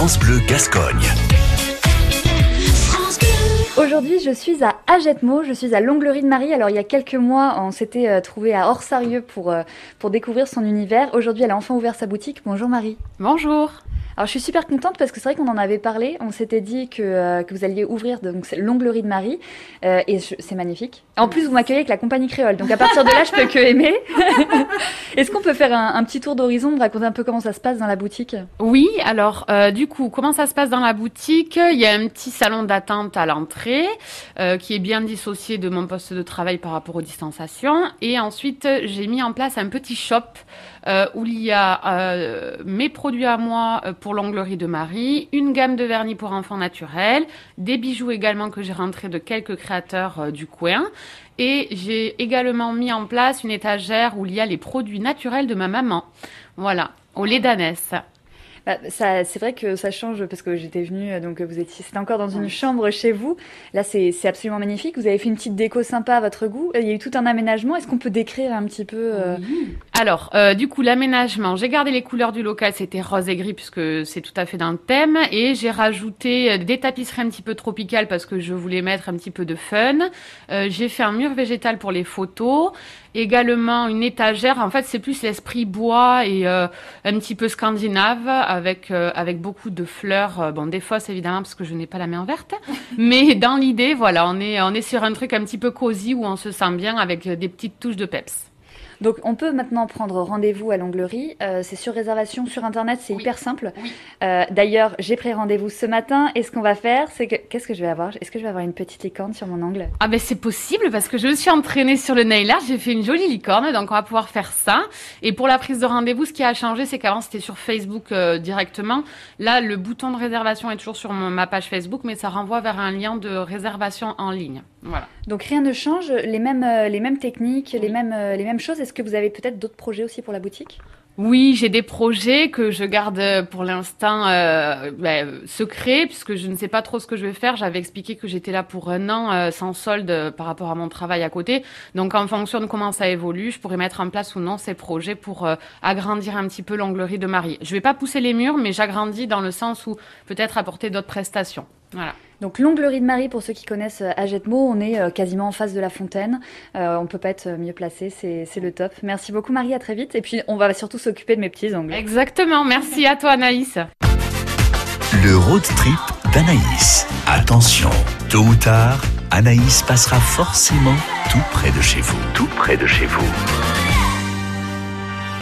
France Bleu Gascogne. Aujourd'hui, je suis à Agetmo, je suis à l'Onglerie de Marie. Alors, il y a quelques mois, on s'était euh, trouvé à Orsarieux pour, euh, pour découvrir son univers. Aujourd'hui, elle a enfin ouvert sa boutique. Bonjour Marie. Bonjour. Alors je suis super contente parce que c'est vrai qu'on en avait parlé. On s'était dit que, euh, que vous alliez ouvrir l'onglerie de Marie euh, et c'est magnifique. En plus vous m'accueillez avec la compagnie créole, donc à partir de là je peux que aimer. Est-ce qu'on peut faire un, petit tour d'horizon, raconter un peu comment ça se passe dans la boutique? Oui, alors euh, du coup comment ça se passe dans la boutique? Il y a un petit salon d'attente à l'entrée qui est bien dissocié de mon poste de travail par rapport aux distanciations et ensuite j'ai mis en place un petit shop où il y a mes produits à moi euh, pour l'onglerie de Marie, une gamme de vernis pour enfants naturels, des bijoux également que j'ai rentrés de quelques créateurs euh, du coin. Et j'ai également mis en place une étagère où il y a les produits naturels de ma maman. Voilà, au lait d'ânesse. Bah, ça, c'est vrai que ça change parce que j'étais venue, euh, donc vous étiez, c'était encore dans une chambre chez vous. Là, c'est, c'est absolument magnifique. Vous avez fait une petite déco sympa à votre goût. Il y a eu tout un aménagement. Est-ce qu'on peut décrire un petit peu euh, Alors, euh, du coup, l'aménagement, j'ai gardé les couleurs du local, c'était rose et gris puisque c'est tout à fait dans le thème. Et j'ai rajouté euh, des tapisseries un petit peu tropicales parce que je voulais mettre un petit peu de fun. Euh, j'ai fait un mur végétal pour les photos. Également une étagère. En fait, c'est plus l'esprit bois et euh, un petit peu scandinave avec euh, avec beaucoup de fleurs. Bon, des fausses évidemment parce que je n'ai pas la main verte. Mais dans l'idée, voilà, on est on est sur un truc un petit peu cosy où on se sent bien avec des petites touches de peps. Donc, on peut maintenant prendre rendez-vous à l'onglerie. Euh, c'est sur réservation sur internet. C'est Oui. hyper simple. Oui. Euh, d'ailleurs, j'ai pris rendez-vous ce matin. Et ce qu'on va faire, c'est que qu'est-ce que je vais avoir? Est-ce que je vais avoir une petite licorne sur mon ongle? Ah ben c'est possible parce que je me suis entraînée sur le nail art, j'ai fait une jolie licorne, donc on va pouvoir faire ça. Et pour la prise de rendez-vous, ce qui a changé, c'est qu'avant c'était sur Facebook euh, directement. Là, le bouton de réservation est toujours sur mon- ma page Facebook, mais ça renvoie vers un lien de réservation en ligne. Voilà. Donc rien ne change, les mêmes, les mêmes techniques, les mêmes, les mêmes choses. Est-ce que vous avez peut-être d'autres projets aussi pour la boutique? Oui, j'ai des projets que je garde euh, pour l'instant euh, ben, secrets, puisque je ne sais pas trop ce que je vais faire. J'avais expliqué que j'étais là pour un an euh, sans solde par rapport à mon travail à côté. Donc, en fonction de comment ça évolue, je pourrais mettre en place ou non ces projets pour agrandir un petit peu l'onglerie de Marie. Je vais pas pousser les murs, mais j'agrandis dans le sens où peut-être apporter d'autres prestations. Voilà. Donc l'onglerie de Marie, pour ceux qui connaissent euh, Agetmo, on est euh, quasiment en face de la fontaine. Euh, on peut pas être mieux placé, c'est c'est le top. Merci beaucoup Marie, à très vite. Et puis on va surtout s'occuper de mes petits ongles. Exactement. Merci à toi, Anaïs. Le road trip d'Anaïs. Attention, tôt ou tard, Anaïs passera forcément tout près de chez vous. Tout près de chez vous.